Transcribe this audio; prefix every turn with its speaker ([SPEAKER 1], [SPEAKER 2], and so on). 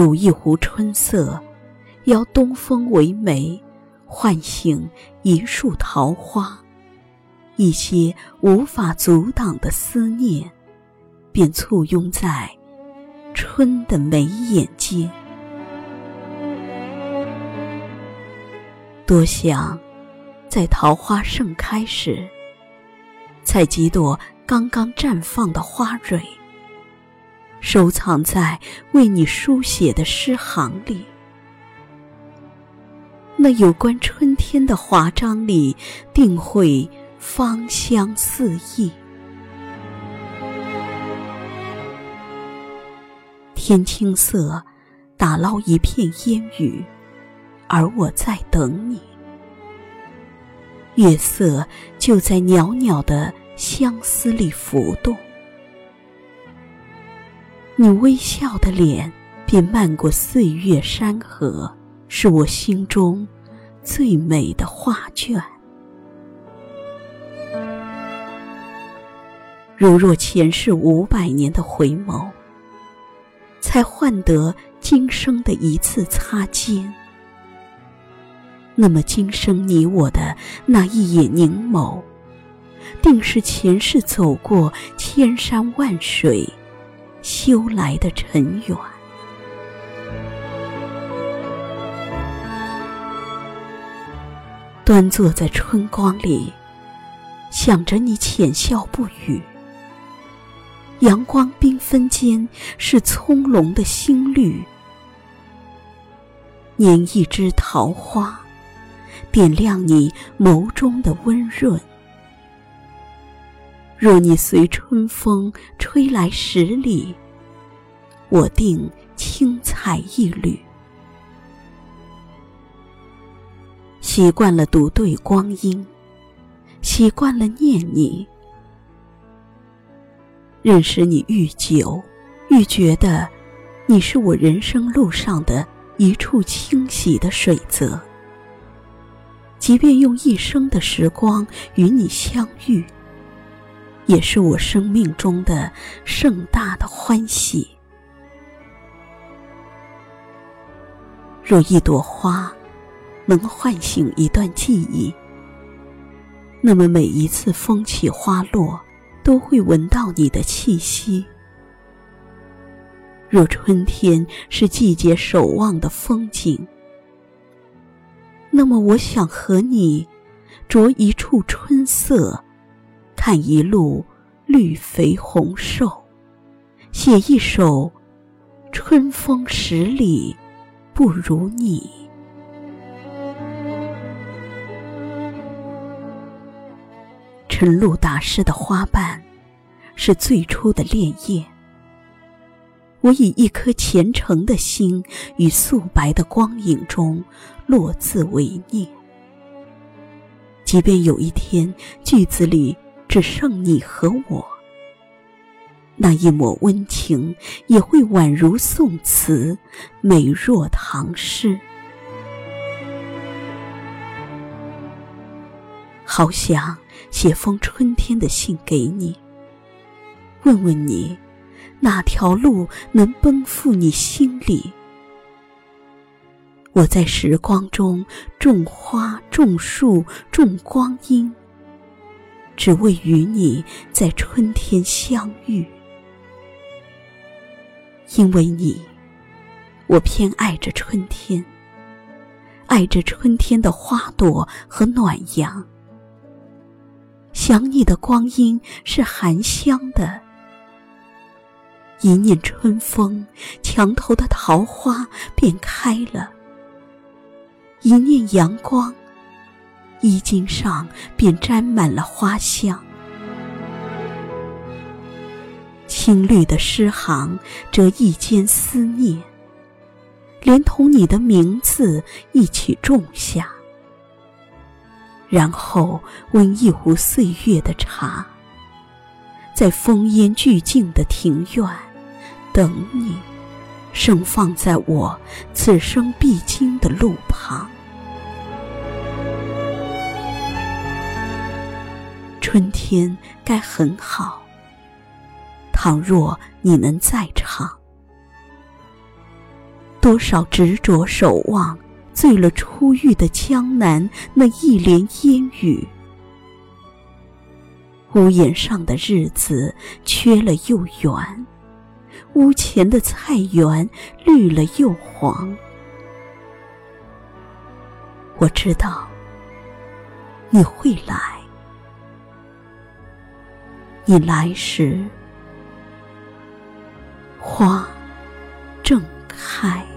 [SPEAKER 1] 煮一壶春色，邀东风为媒，唤醒一树桃花，一些无法阻挡的思念，便簇拥在春的眉眼间。多想，在桃花盛开时，采几朵刚刚绽放的花蕊，收藏在为你书写的诗行里。那有关春天的华章里，定会芳香四溢。天青色，打捞一片烟雨。而我在等你，月色就在袅袅的相思里浮动，你微笑的脸便漫过岁月山河，是我心中最美的画卷。如若前世五百年的回眸，才换得今生的一次擦肩。那么今生你我的那一眼凝眸，定是前世走过千山万水，修来的尘缘。端坐在春光里，想着你浅笑不语。阳光缤纷间，是葱茏的新绿，拈一枝桃花。点亮你眸中的温润。若你随春风吹来十里，我定轻采一缕。习惯了独对光阴，习惯了念你。认识你愈久，愈觉得你是我人生路上的一处清洗的水泽。即便用一生的时光与你相遇，也是我生命中的盛大的欢喜。若一朵花能唤醒一段记忆，那么每一次风起花落，都会闻到你的气息。若春天是季节守望的风景，那么，我想和你着一处春色，看一路绿肥红瘦，写一首春风十里不如你。晨露打湿的花瓣，是最初的潋滟。我以一颗虔诚的心，与素白的光影中落字为念。即便有一天句子里只剩你和我，那一抹温情也会宛如宋词，美若唐诗。好想写封春天的信给你，问问你。哪条路能奔赴你心里？我在时光中种花、种树、种光阴，只为与你在春天相遇。因为你，我偏爱着春天，爱着春天的花朵和暖阳。想你的光阴是含香的。一念春风，墙头的桃花便开了；一念阳光，衣襟上便沾满了花香。青绿的诗行，折一间思念，连同你的名字一起种下，然后温一壶岁月的茶，在风烟俱静的庭院。等你，盛放在我此生必经的路旁。春天该很好，倘若你能在场。多少执着守望，醉了初遇的江南那一帘烟雨。屋檐上的日子缺了又圆，屋前的菜园绿了又黄。我知道你会来，你来时花正开。